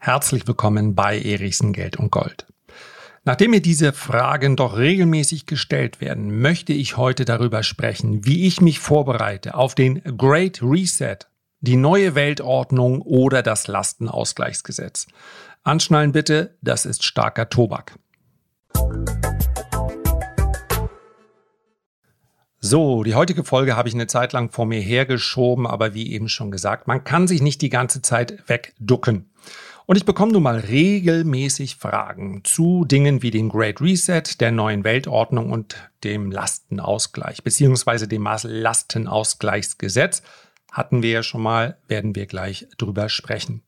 Herzlich willkommen bei Erichsen Geld und Gold. Nachdem mir diese Fragen doch regelmäßig gestellt werden, möchte ich heute darüber sprechen, wie ich mich vorbereite auf den Great Reset, die neue Weltordnung oder das Lastenausgleichsgesetz. Anschnallen bitte, das ist starker Tobak. So, die heutige Folge habe ich eine Zeit lang vor mir hergeschoben, aber wie eben schon gesagt, man kann sich nicht die ganze Zeit wegducken. Und ich bekomme nun mal regelmäßig Fragen zu Dingen wie dem Great Reset, der neuen Weltordnung und dem Lastenausgleich, beziehungsweise dem Lastenausgleichsgesetz. Hatten wir ja schon mal, werden wir gleich drüber sprechen.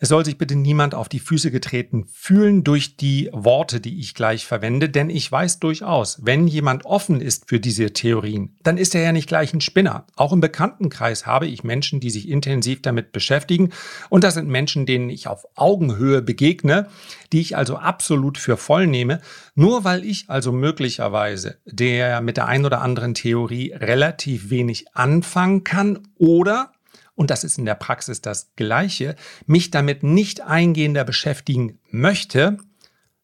Es soll sich bitte niemand auf die Füße getreten fühlen durch die Worte, die ich gleich verwende, denn ich weiß durchaus, wenn jemand offen ist für diese Theorien, dann ist er ja nicht gleich ein Spinner. Auch im Bekanntenkreis habe ich Menschen, die sich intensiv damit beschäftigen und das sind Menschen, denen ich auf Augenhöhe begegne, die ich also absolut für voll nehme, nur weil ich also möglicherweise der mit der ein oder anderen Theorie relativ wenig anfangen kann oder und das ist in der Praxis das Gleiche, mich damit nicht eingehender beschäftigen möchte,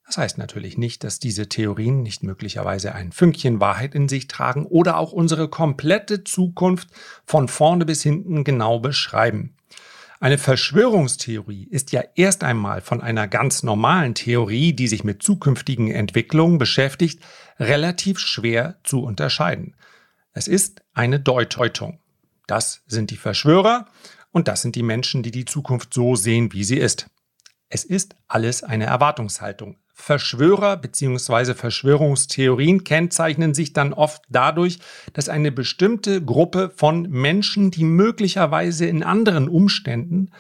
das heißt natürlich nicht, dass diese Theorien nicht möglicherweise ein Fünkchen Wahrheit in sich tragen oder auch unsere komplette Zukunft von vorne bis hinten genau beschreiben. Eine Verschwörungstheorie ist ja erst einmal von einer ganz normalen Theorie, die sich mit zukünftigen Entwicklungen beschäftigt, relativ schwer zu unterscheiden. Es ist eine Deuteutung. Das sind die Verschwörer und das sind die Menschen, die die Zukunft so sehen, wie sie ist. Es ist alles eine Erwartungshaltung. Verschwörer bzw. Verschwörungstheorien kennzeichnen sich dann oft dadurch, dass eine bestimmte Gruppe von Menschen, die möglicherweise in anderen Umständen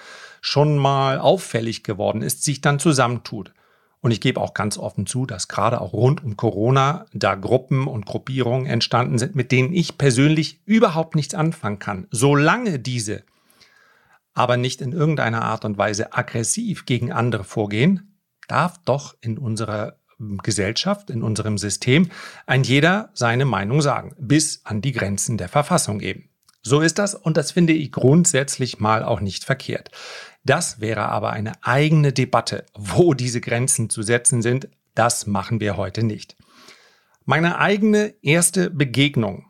schon mal auffällig geworden ist, sich dann zusammentut. Und ich gebe auch ganz offen zu, dass gerade auch rund um Corona da Gruppen und Gruppierungen entstanden sind, mit denen ich persönlich überhaupt nichts anfangen kann. Solange diese aber nicht in irgendeiner Art und Weise aggressiv gegen andere vorgehen, darf doch in unserer Gesellschaft, in unserem System ein jeder seine Meinung sagen, bis an die Grenzen der Verfassung eben. So ist das und das finde ich grundsätzlich mal auch nicht verkehrt. Das wäre aber eine eigene Debatte, wo diese Grenzen zu setzen sind. Das machen wir heute nicht. Meine eigene erste Begegnung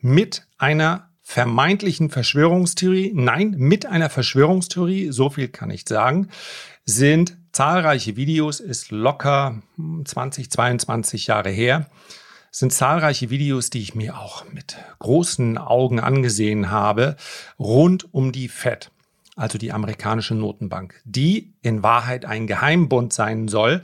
mit einer vermeintlichen Verschwörungstheorie, nein, mit einer Verschwörungstheorie, so viel kann ich sagen, sind zahlreiche Videos, ist locker 20, hm, 22 Jahre her, sind zahlreiche Videos, die ich mir auch mit großen Augen angesehen habe, rund um die FED also die amerikanische Notenbank, die in Wahrheit ein Geheimbund sein soll.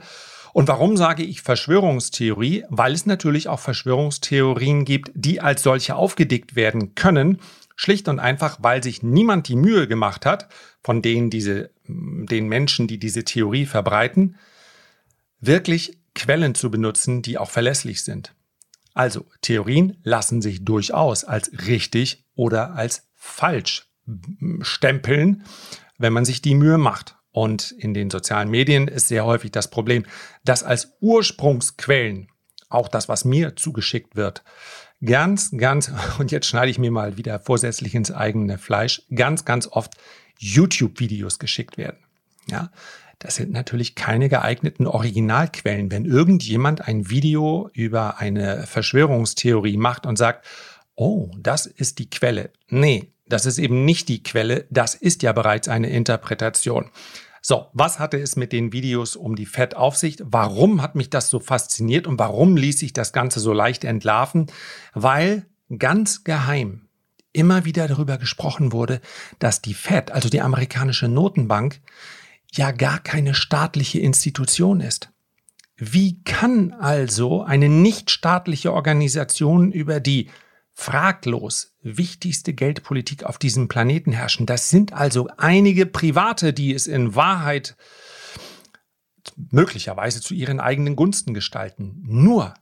Und warum sage ich Verschwörungstheorie? Weil es natürlich auch Verschwörungstheorien gibt, die als solche aufgedeckt werden können. Schlicht und einfach, weil sich niemand die Mühe gemacht hat, von denen diese, den Menschen, die diese Theorie verbreiten, wirklich Quellen zu benutzen, die auch verlässlich sind. Also Theorien lassen sich durchaus als richtig oder als falsch stempeln, wenn man sich die Mühe macht. Und in den sozialen Medien ist sehr häufig das Problem, dass als Ursprungsquellen auch das, was mir zugeschickt wird, ganz, ganz, und jetzt schneide ich mir mal wieder vorsätzlich ins eigene Fleisch, ganz, ganz oft YouTube-Videos geschickt werden. Ja, das sind natürlich keine geeigneten Originalquellen. Wenn irgendjemand ein Video über eine Verschwörungstheorie macht und sagt, oh, das ist die Quelle. Nee, das ist eben nicht die Quelle, das ist ja bereits eine Interpretation. So, was hatte es mit den Videos um die Fett auf sich? Warum hat mich das so fasziniert und warum ließ sich das Ganze so leicht entlarven? Weil ganz geheim immer wieder darüber gesprochen wurde, dass die Fed, also die amerikanische Notenbank, ja gar keine staatliche Institution ist. Wie kann also eine nichtstaatliche Organisation über die fraglos wichtigste Geldpolitik auf diesem Planeten herrschen. Das sind also einige Private, die es in Wahrheit möglicherweise zu ihren eigenen Gunsten gestalten. Nur,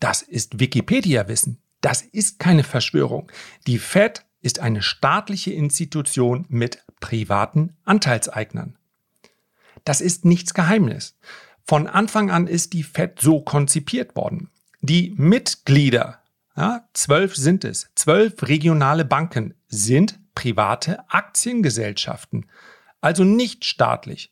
das ist Wikipedia-Wissen. Das ist keine Verschwörung. Die Fed ist eine staatliche Institution mit privaten Anteilseignern. Das ist nichts Geheimnis. Von Anfang an ist die Fed so konzipiert worden. Die Mitglieder ja, zwölf sind es. Zwölf regionale Banken sind private Aktiengesellschaften, also nicht staatlich.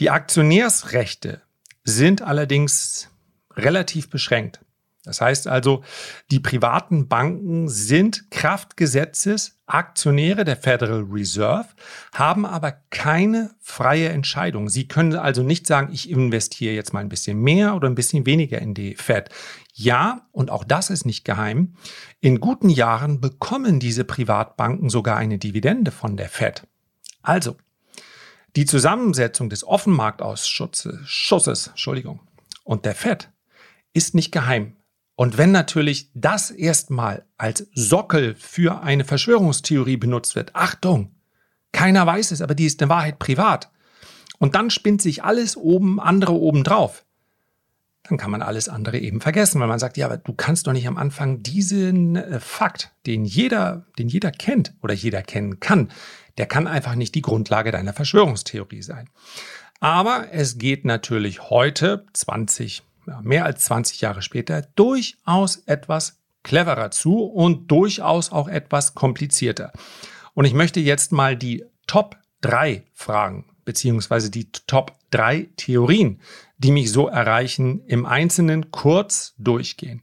Die Aktionärsrechte sind allerdings relativ beschränkt. Das heißt also, die privaten Banken sind Kraftgesetzes Aktionäre der Federal Reserve, haben aber keine freie Entscheidung. Sie können also nicht sagen, ich investiere jetzt mal ein bisschen mehr oder ein bisschen weniger in die Fed. Ja, und auch das ist nicht geheim, in guten Jahren bekommen diese Privatbanken sogar eine Dividende von der Fed. Also, die Zusammensetzung des Offenmarktausschusses Schusses, Entschuldigung, und der Fed ist nicht geheim. Und wenn natürlich das erstmal als Sockel für eine Verschwörungstheorie benutzt wird, Achtung, keiner weiß es, aber die ist in Wahrheit privat. Und dann spinnt sich alles oben, andere oben drauf. Dann kann man alles andere eben vergessen, weil man sagt, ja, aber du kannst doch nicht am Anfang diesen äh, Fakt, den jeder, den jeder kennt oder jeder kennen kann, der kann einfach nicht die Grundlage deiner Verschwörungstheorie sein. Aber es geht natürlich heute, 20, ja, mehr als 20 Jahre später, durchaus etwas cleverer zu und durchaus auch etwas komplizierter. Und ich möchte jetzt mal die Top 3 Fragen, beziehungsweise die Top 3 Theorien, die mich so erreichen, im Einzelnen kurz durchgehen.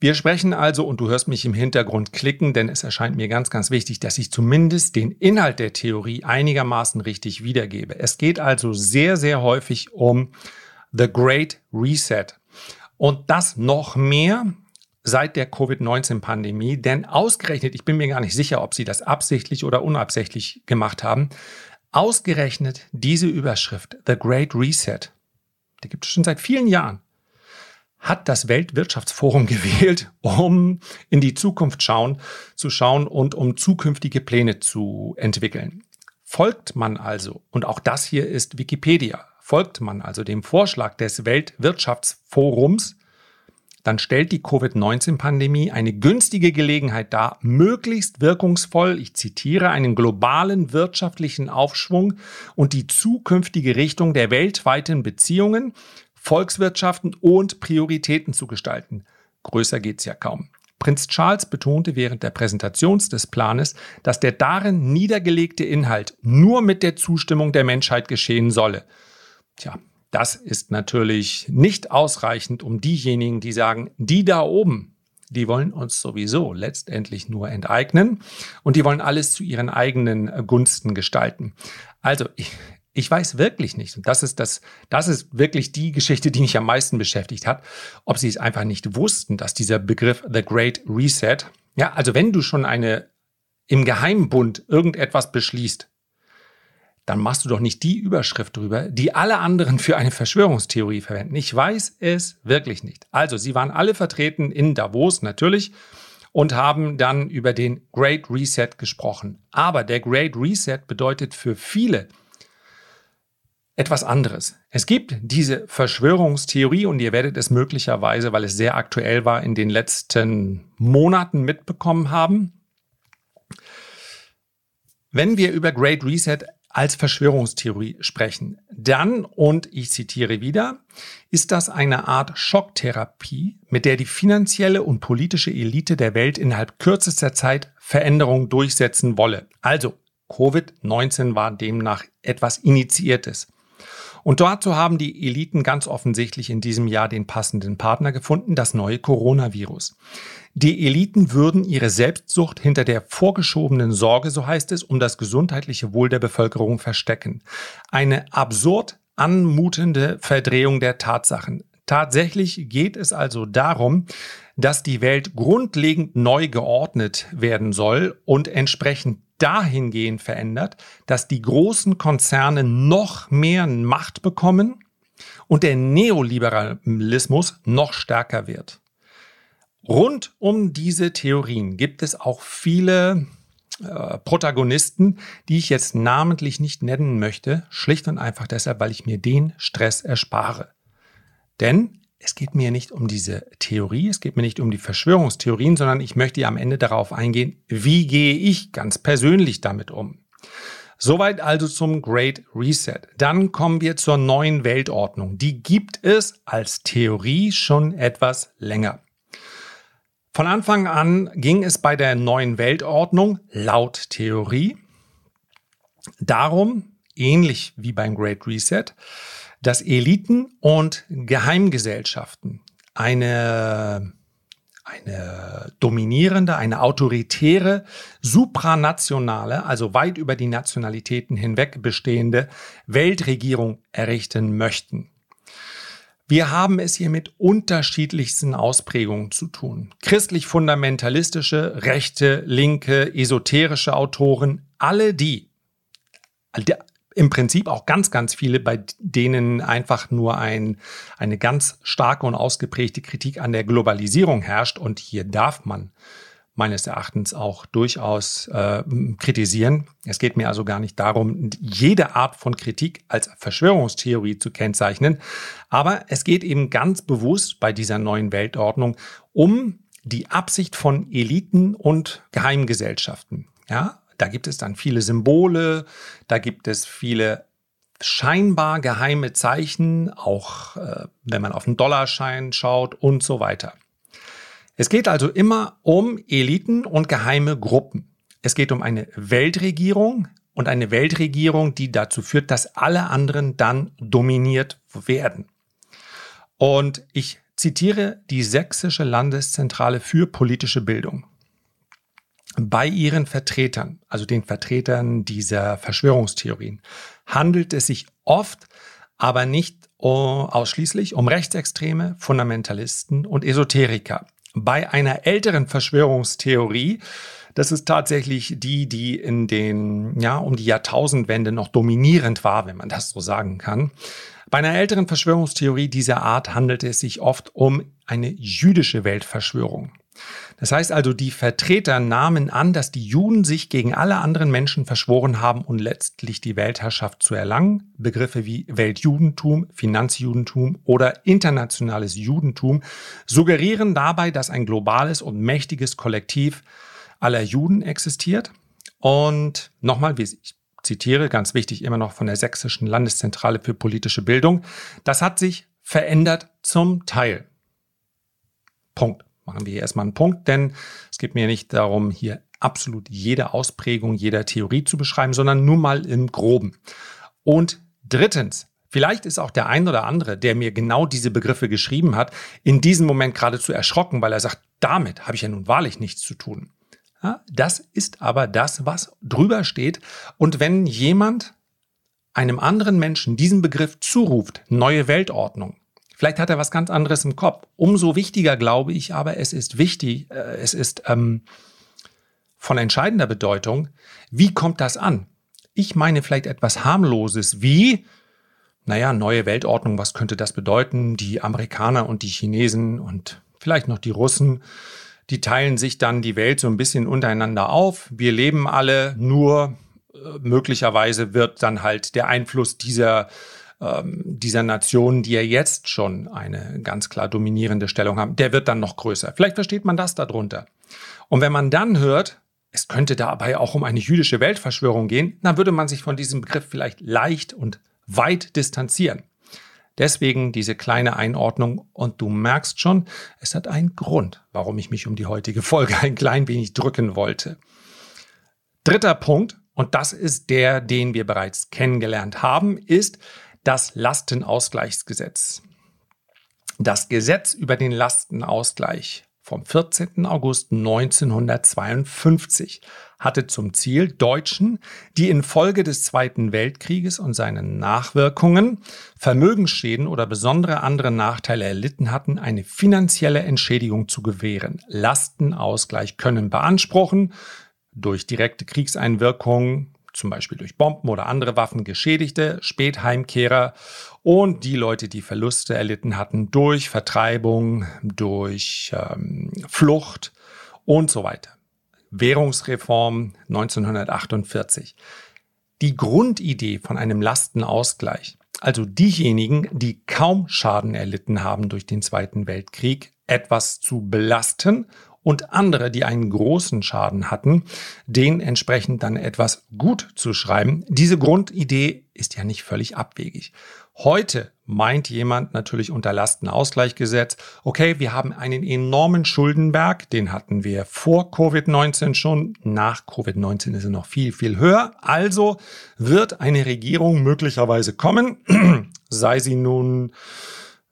Wir sprechen also, und du hörst mich im Hintergrund klicken, denn es erscheint mir ganz, ganz wichtig, dass ich zumindest den Inhalt der Theorie einigermaßen richtig wiedergebe. Es geht also sehr, sehr häufig um The Great Reset. Und das noch mehr seit der Covid-19-Pandemie, denn ausgerechnet, ich bin mir gar nicht sicher, ob sie das absichtlich oder unabsichtlich gemacht haben, ausgerechnet diese Überschrift, The Great Reset, die gibt es schon seit vielen Jahren, hat das Weltwirtschaftsforum gewählt, um in die Zukunft schauen, zu schauen und um zukünftige Pläne zu entwickeln. Folgt man also, und auch das hier ist Wikipedia, folgt man also dem Vorschlag des Weltwirtschaftsforums, dann stellt die Covid-19-Pandemie eine günstige Gelegenheit dar, möglichst wirkungsvoll, ich zitiere, einen globalen wirtschaftlichen Aufschwung und die zukünftige Richtung der weltweiten Beziehungen, Volkswirtschaften und Prioritäten zu gestalten. Größer geht's ja kaum. Prinz Charles betonte während der Präsentation des Planes, dass der darin niedergelegte Inhalt nur mit der Zustimmung der Menschheit geschehen solle. Tja, das ist natürlich nicht ausreichend, um diejenigen, die sagen, die da oben, die wollen uns sowieso letztendlich nur enteignen und die wollen alles zu ihren eigenen Gunsten gestalten. Also ich, ich weiß wirklich nicht, und das ist das, das ist wirklich die Geschichte, die mich am meisten beschäftigt hat, ob sie es einfach nicht wussten, dass dieser Begriff The Great Reset, ja, also wenn du schon eine im Geheimbund irgendetwas beschließt, dann machst du doch nicht die Überschrift drüber, die alle anderen für eine Verschwörungstheorie verwenden. Ich weiß es wirklich nicht. Also, sie waren alle vertreten in Davos natürlich und haben dann über den Great Reset gesprochen. Aber der Great Reset bedeutet für viele etwas anderes. Es gibt diese Verschwörungstheorie und ihr werdet es möglicherweise, weil es sehr aktuell war, in den letzten Monaten mitbekommen haben. Wenn wir über Great Reset als Verschwörungstheorie sprechen. Dann, und ich zitiere wieder, ist das eine Art Schocktherapie, mit der die finanzielle und politische Elite der Welt innerhalb kürzester Zeit Veränderungen durchsetzen wolle. Also, Covid-19 war demnach etwas Initiiertes. Und dazu haben die Eliten ganz offensichtlich in diesem Jahr den passenden Partner gefunden, das neue Coronavirus. Die Eliten würden ihre Selbstsucht hinter der vorgeschobenen Sorge, so heißt es, um das gesundheitliche Wohl der Bevölkerung verstecken. Eine absurd anmutende Verdrehung der Tatsachen. Tatsächlich geht es also darum, dass die Welt grundlegend neu geordnet werden soll und entsprechend dahingehend verändert, dass die großen Konzerne noch mehr Macht bekommen und der Neoliberalismus noch stärker wird. Rund um diese Theorien gibt es auch viele äh, Protagonisten, die ich jetzt namentlich nicht nennen möchte, schlicht und einfach deshalb, weil ich mir den Stress erspare. Denn es geht mir nicht um diese Theorie, es geht mir nicht um die Verschwörungstheorien, sondern ich möchte am Ende darauf eingehen, wie gehe ich ganz persönlich damit um. Soweit also zum Great Reset. Dann kommen wir zur neuen Weltordnung. Die gibt es als Theorie schon etwas länger. Von Anfang an ging es bei der neuen Weltordnung laut Theorie darum, ähnlich wie beim Great Reset, dass Eliten und Geheimgesellschaften eine eine dominierende, eine autoritäre, supranationale, also weit über die Nationalitäten hinweg bestehende Weltregierung errichten möchten. Wir haben es hier mit unterschiedlichsten Ausprägungen zu tun. Christlich-fundamentalistische, rechte, linke, esoterische Autoren, alle die, im Prinzip auch ganz, ganz viele, bei denen einfach nur ein, eine ganz starke und ausgeprägte Kritik an der Globalisierung herrscht. Und hier darf man meines Erachtens auch durchaus äh, kritisieren. Es geht mir also gar nicht darum, jede Art von Kritik als Verschwörungstheorie zu kennzeichnen, aber es geht eben ganz bewusst bei dieser neuen Weltordnung um die Absicht von Eliten und Geheimgesellschaften. Ja, da gibt es dann viele Symbole, da gibt es viele scheinbar geheime Zeichen, auch äh, wenn man auf den Dollarschein schaut und so weiter. Es geht also immer um Eliten und geheime Gruppen. Es geht um eine Weltregierung und eine Weltregierung, die dazu führt, dass alle anderen dann dominiert werden. Und ich zitiere die Sächsische Landeszentrale für politische Bildung bei ihren Vertretern, also den Vertretern dieser Verschwörungstheorien, handelt es sich oft, aber nicht ausschließlich um Rechtsextreme, Fundamentalisten und Esoteriker. Bei einer älteren Verschwörungstheorie, das ist tatsächlich die, die in den, ja, um die Jahrtausendwende noch dominierend war, wenn man das so sagen kann. Bei einer älteren Verschwörungstheorie dieser Art handelt es sich oft um eine jüdische Weltverschwörung. Das heißt also, die Vertreter nahmen an, dass die Juden sich gegen alle anderen Menschen verschworen haben und letztlich die Weltherrschaft zu erlangen. Begriffe wie Weltjudentum, Finanzjudentum oder internationales Judentum suggerieren dabei, dass ein globales und mächtiges Kollektiv aller Juden existiert. Und nochmal, wie ich zitiere, ganz wichtig immer noch von der Sächsischen Landeszentrale für politische Bildung, das hat sich verändert zum Teil. Punkt machen wir hier erstmal einen Punkt, denn es geht mir nicht darum, hier absolut jede Ausprägung jeder Theorie zu beschreiben, sondern nur mal im groben. Und drittens, vielleicht ist auch der ein oder andere, der mir genau diese Begriffe geschrieben hat, in diesem Moment geradezu erschrocken, weil er sagt, damit habe ich ja nun wahrlich nichts zu tun. Ja, das ist aber das, was drüber steht. Und wenn jemand einem anderen Menschen diesen Begriff zuruft, neue Weltordnung, Vielleicht hat er was ganz anderes im Kopf. Umso wichtiger glaube ich aber, es ist wichtig, äh, es ist ähm, von entscheidender Bedeutung, wie kommt das an? Ich meine vielleicht etwas harmloses wie, naja, neue Weltordnung, was könnte das bedeuten? Die Amerikaner und die Chinesen und vielleicht noch die Russen, die teilen sich dann die Welt so ein bisschen untereinander auf. Wir leben alle, nur äh, möglicherweise wird dann halt der Einfluss dieser ähm, dieser Nationen, die ja jetzt schon eine ganz klar dominierende Stellung haben, der wird dann noch größer. Vielleicht versteht man das darunter. Und wenn man dann hört, es könnte dabei auch um eine jüdische Weltverschwörung gehen, dann würde man sich von diesem Begriff vielleicht leicht und weit distanzieren. Deswegen diese kleine Einordnung und du merkst schon, es hat einen Grund, warum ich mich um die heutige Folge ein klein wenig drücken wollte. Dritter Punkt, und das ist der, den wir bereits kennengelernt haben, ist, das Lastenausgleichsgesetz. Das Gesetz über den Lastenausgleich vom 14. August 1952 hatte zum Ziel, Deutschen, die infolge des Zweiten Weltkrieges und seinen Nachwirkungen Vermögensschäden oder besondere andere Nachteile erlitten hatten, eine finanzielle Entschädigung zu gewähren. Lastenausgleich können beanspruchen durch direkte Kriegseinwirkungen, zum Beispiel durch Bomben oder andere Waffen Geschädigte, Spätheimkehrer und die Leute, die Verluste erlitten hatten durch Vertreibung, durch ähm, Flucht und so weiter. Währungsreform 1948. Die Grundidee von einem Lastenausgleich, also diejenigen, die kaum Schaden erlitten haben durch den Zweiten Weltkrieg, etwas zu belasten und andere, die einen großen Schaden hatten, den entsprechend dann etwas gut zu schreiben. Diese Grundidee ist ja nicht völlig abwegig. Heute meint jemand natürlich unter Lastenausgleichgesetz, okay, wir haben einen enormen Schuldenberg, den hatten wir vor Covid-19 schon, nach Covid-19 ist er noch viel, viel höher. Also wird eine Regierung möglicherweise kommen, sei sie nun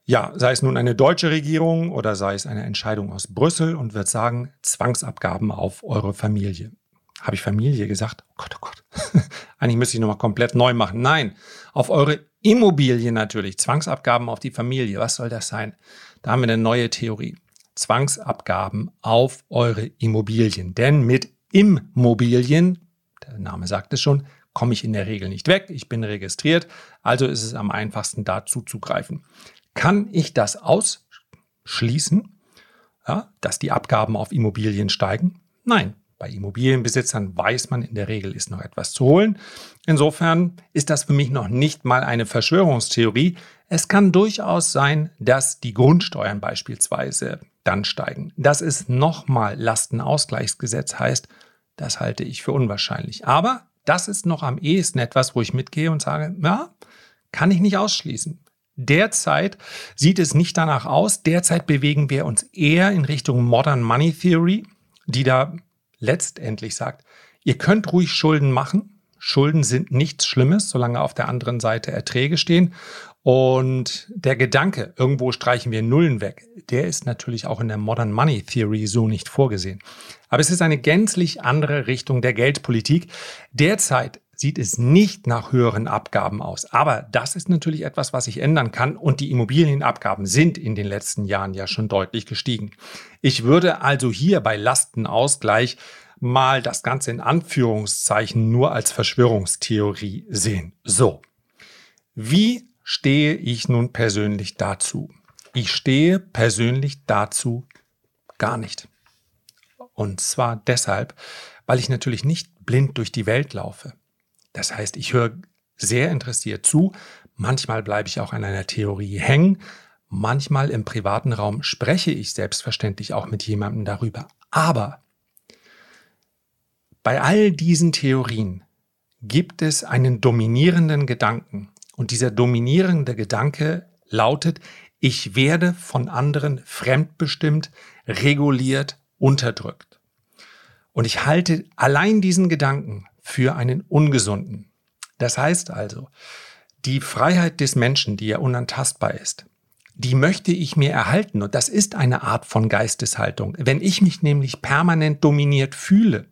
ja, sei es nun eine deutsche Regierung oder sei es eine Entscheidung aus Brüssel und wird sagen, Zwangsabgaben auf eure Familie. Habe ich Familie gesagt? Oh Gott, oh Gott. Eigentlich müsste ich nochmal komplett neu machen. Nein, auf eure Immobilien natürlich. Zwangsabgaben auf die Familie. Was soll das sein? Da haben wir eine neue Theorie. Zwangsabgaben auf eure Immobilien. Denn mit Immobilien, der Name sagt es schon, komme ich in der Regel nicht weg. Ich bin registriert. Also ist es am einfachsten, da zuzugreifen. Kann ich das ausschließen, ja, dass die Abgaben auf Immobilien steigen? Nein. Bei Immobilienbesitzern weiß man in der Regel, ist noch etwas zu holen. Insofern ist das für mich noch nicht mal eine Verschwörungstheorie. Es kann durchaus sein, dass die Grundsteuern beispielsweise dann steigen. Dass es nochmal Lastenausgleichsgesetz heißt, das halte ich für unwahrscheinlich. Aber das ist noch am ehesten etwas, wo ich mitgehe und sage, ja, kann ich nicht ausschließen. Derzeit sieht es nicht danach aus. Derzeit bewegen wir uns eher in Richtung Modern Money Theory, die da letztendlich sagt, ihr könnt ruhig Schulden machen. Schulden sind nichts Schlimmes, solange auf der anderen Seite Erträge stehen. Und der Gedanke, irgendwo streichen wir Nullen weg, der ist natürlich auch in der Modern Money Theory so nicht vorgesehen. Aber es ist eine gänzlich andere Richtung der Geldpolitik. Derzeit sieht es nicht nach höheren Abgaben aus. Aber das ist natürlich etwas, was sich ändern kann und die Immobilienabgaben sind in den letzten Jahren ja schon deutlich gestiegen. Ich würde also hier bei Lastenausgleich mal das Ganze in Anführungszeichen nur als Verschwörungstheorie sehen. So, wie stehe ich nun persönlich dazu? Ich stehe persönlich dazu gar nicht. Und zwar deshalb, weil ich natürlich nicht blind durch die Welt laufe. Das heißt, ich höre sehr interessiert zu. Manchmal bleibe ich auch an einer Theorie hängen. Manchmal im privaten Raum spreche ich selbstverständlich auch mit jemandem darüber. Aber bei all diesen Theorien gibt es einen dominierenden Gedanken. Und dieser dominierende Gedanke lautet, ich werde von anderen fremdbestimmt, reguliert, unterdrückt. Und ich halte allein diesen Gedanken für einen ungesunden. Das heißt also, die Freiheit des Menschen, die ja unantastbar ist, die möchte ich mir erhalten. Und das ist eine Art von Geisteshaltung. Wenn ich mich nämlich permanent dominiert fühle,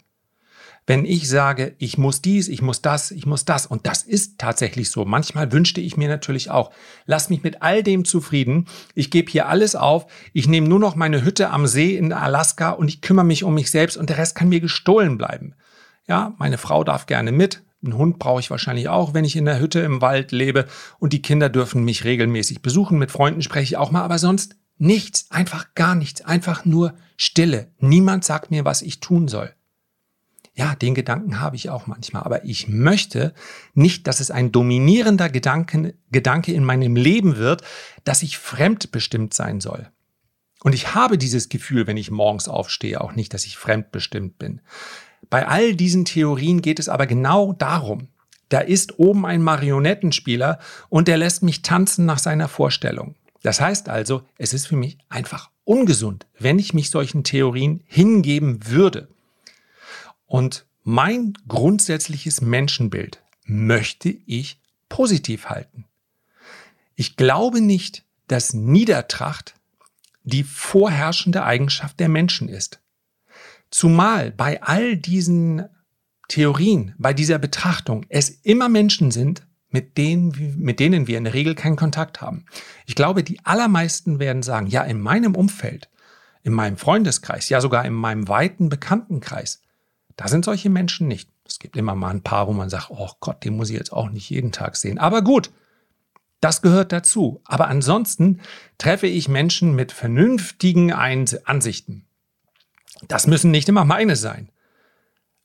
wenn ich sage, ich muss dies, ich muss das, ich muss das, und das ist tatsächlich so. Manchmal wünschte ich mir natürlich auch, lass mich mit all dem zufrieden, ich gebe hier alles auf, ich nehme nur noch meine Hütte am See in Alaska und ich kümmere mich um mich selbst und der Rest kann mir gestohlen bleiben. Ja, meine Frau darf gerne mit. Einen Hund brauche ich wahrscheinlich auch, wenn ich in der Hütte im Wald lebe. Und die Kinder dürfen mich regelmäßig besuchen. Mit Freunden spreche ich auch mal, aber sonst nichts. Einfach gar nichts. Einfach nur Stille. Niemand sagt mir, was ich tun soll. Ja, den Gedanken habe ich auch manchmal. Aber ich möchte nicht, dass es ein dominierender Gedanke, Gedanke in meinem Leben wird, dass ich fremdbestimmt sein soll. Und ich habe dieses Gefühl, wenn ich morgens aufstehe, auch nicht, dass ich fremdbestimmt bin. Bei all diesen Theorien geht es aber genau darum. Da ist oben ein Marionettenspieler und der lässt mich tanzen nach seiner Vorstellung. Das heißt also, es ist für mich einfach ungesund, wenn ich mich solchen Theorien hingeben würde. Und mein grundsätzliches Menschenbild möchte ich positiv halten. Ich glaube nicht, dass Niedertracht die vorherrschende Eigenschaft der Menschen ist. Zumal bei all diesen Theorien, bei dieser Betrachtung es immer Menschen sind, mit denen, mit denen wir in der Regel keinen Kontakt haben. Ich glaube, die allermeisten werden sagen, ja, in meinem Umfeld, in meinem Freundeskreis, ja sogar in meinem weiten Bekanntenkreis, da sind solche Menschen nicht. Es gibt immer mal ein paar, wo man sagt, oh Gott, den muss ich jetzt auch nicht jeden Tag sehen. Aber gut, das gehört dazu. Aber ansonsten treffe ich Menschen mit vernünftigen Ansichten. Das müssen nicht immer meine sein.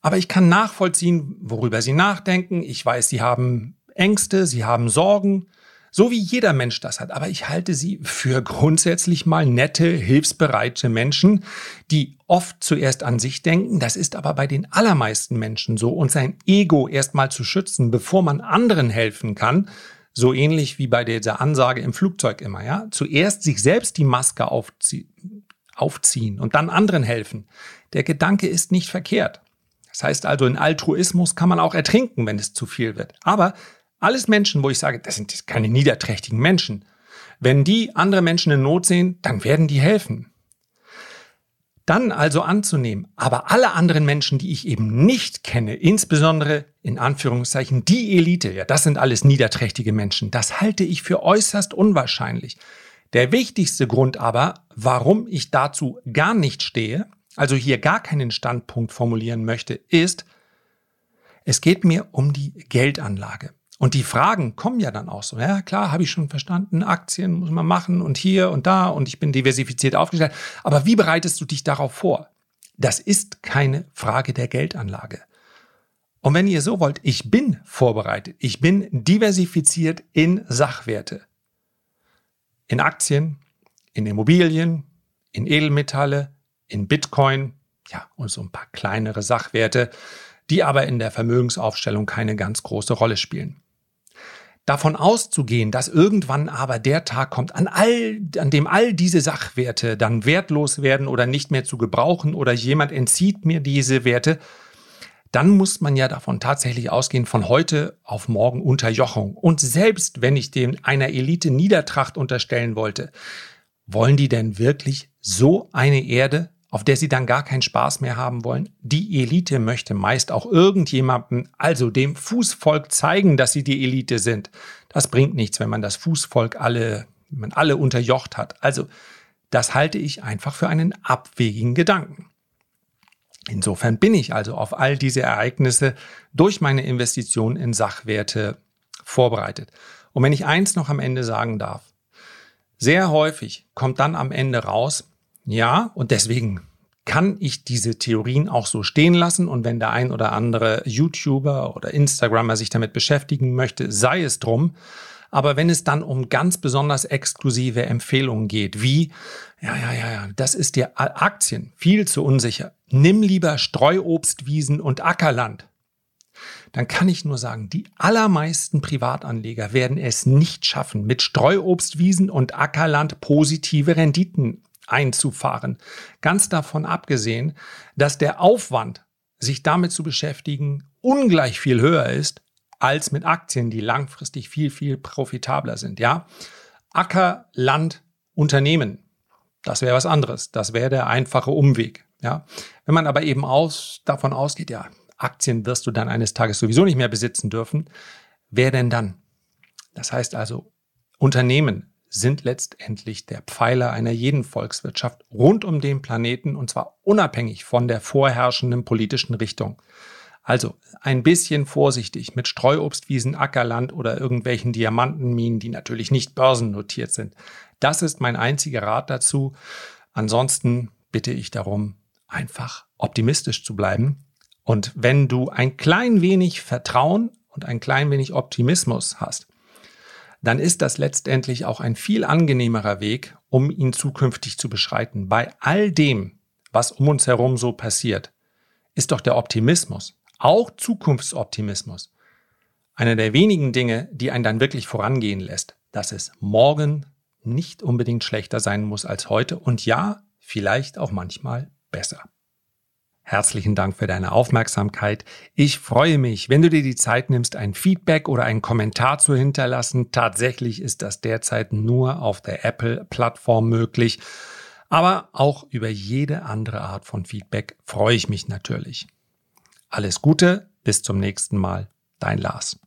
Aber ich kann nachvollziehen, worüber sie nachdenken. Ich weiß, sie haben Ängste, sie haben Sorgen, So wie jeder Mensch das hat. Aber ich halte sie für grundsätzlich mal nette, hilfsbereite Menschen, die oft zuerst an sich denken. Das ist aber bei den allermeisten Menschen so. Und sein Ego erstmal zu schützen, bevor man anderen helfen kann, so ähnlich wie bei dieser Ansage im Flugzeug immer, ja. Zuerst sich selbst die Maske aufzie aufziehen und dann anderen helfen. Der Gedanke ist nicht verkehrt. Das heißt also, in Altruismus kann man auch ertrinken, wenn es zu viel wird. Aber alles Menschen, wo ich sage, das sind keine niederträchtigen Menschen. Wenn die andere Menschen in Not sehen, dann werden die helfen. Dann also anzunehmen, aber alle anderen Menschen, die ich eben nicht kenne, insbesondere in Anführungszeichen die Elite, ja, das sind alles niederträchtige Menschen, das halte ich für äußerst unwahrscheinlich. Der wichtigste Grund aber, warum ich dazu gar nicht stehe, also hier gar keinen Standpunkt formulieren möchte, ist, es geht mir um die Geldanlage. Und die Fragen kommen ja dann auch so. Ja, klar, habe ich schon verstanden. Aktien muss man machen und hier und da und ich bin diversifiziert aufgestellt. Aber wie bereitest du dich darauf vor? Das ist keine Frage der Geldanlage. Und wenn ihr so wollt, ich bin vorbereitet. Ich bin diversifiziert in Sachwerte. In Aktien, in Immobilien, in Edelmetalle, in Bitcoin, ja, und so ein paar kleinere Sachwerte, die aber in der Vermögensaufstellung keine ganz große Rolle spielen. Davon auszugehen, dass irgendwann aber der Tag kommt, an, all, an dem all diese Sachwerte dann wertlos werden oder nicht mehr zu gebrauchen oder jemand entzieht mir diese Werte, dann muss man ja davon tatsächlich ausgehen, von heute auf morgen Unterjochung. Und selbst wenn ich dem einer Elite Niedertracht unterstellen wollte, wollen die denn wirklich so eine Erde auf der sie dann gar keinen Spaß mehr haben wollen. Die Elite möchte meist auch irgendjemandem, also dem Fußvolk, zeigen, dass sie die Elite sind. Das bringt nichts, wenn man das Fußvolk alle, wenn man alle unterjocht hat. Also, das halte ich einfach für einen abwegigen Gedanken. Insofern bin ich also auf all diese Ereignisse durch meine Investitionen in Sachwerte vorbereitet. Und wenn ich eins noch am Ende sagen darf, sehr häufig kommt dann am Ende raus, ja, und deswegen kann ich diese Theorien auch so stehen lassen. Und wenn der ein oder andere YouTuber oder Instagrammer sich damit beschäftigen möchte, sei es drum. Aber wenn es dann um ganz besonders exklusive Empfehlungen geht, wie, ja, ja, ja, ja, das ist dir Aktien viel zu unsicher. Nimm lieber Streuobstwiesen und Ackerland. Dann kann ich nur sagen, die allermeisten Privatanleger werden es nicht schaffen, mit Streuobstwiesen und Ackerland positive Renditen einzufahren. Ganz davon abgesehen, dass der Aufwand, sich damit zu beschäftigen, ungleich viel höher ist als mit Aktien, die langfristig viel, viel profitabler sind. Ja, Acker, Land, Unternehmen, das wäre was anderes. Das wäre der einfache Umweg. Ja, wenn man aber eben aus, davon ausgeht, ja, Aktien wirst du dann eines Tages sowieso nicht mehr besitzen dürfen. Wer denn dann? Das heißt also, Unternehmen, sind letztendlich der Pfeiler einer jeden Volkswirtschaft rund um den Planeten und zwar unabhängig von der vorherrschenden politischen Richtung. Also ein bisschen vorsichtig mit Streuobstwiesen, Ackerland oder irgendwelchen Diamantenminen, die natürlich nicht börsennotiert sind. Das ist mein einziger Rat dazu. Ansonsten bitte ich darum, einfach optimistisch zu bleiben. Und wenn du ein klein wenig Vertrauen und ein klein wenig Optimismus hast, dann ist das letztendlich auch ein viel angenehmerer Weg, um ihn zukünftig zu beschreiten. Bei all dem, was um uns herum so passiert, ist doch der Optimismus, auch Zukunftsoptimismus, einer der wenigen Dinge, die einen dann wirklich vorangehen lässt, dass es morgen nicht unbedingt schlechter sein muss als heute und ja, vielleicht auch manchmal besser. Herzlichen Dank für deine Aufmerksamkeit. Ich freue mich, wenn du dir die Zeit nimmst, ein Feedback oder einen Kommentar zu hinterlassen. Tatsächlich ist das derzeit nur auf der Apple-Plattform möglich. Aber auch über jede andere Art von Feedback freue ich mich natürlich. Alles Gute, bis zum nächsten Mal. Dein Lars.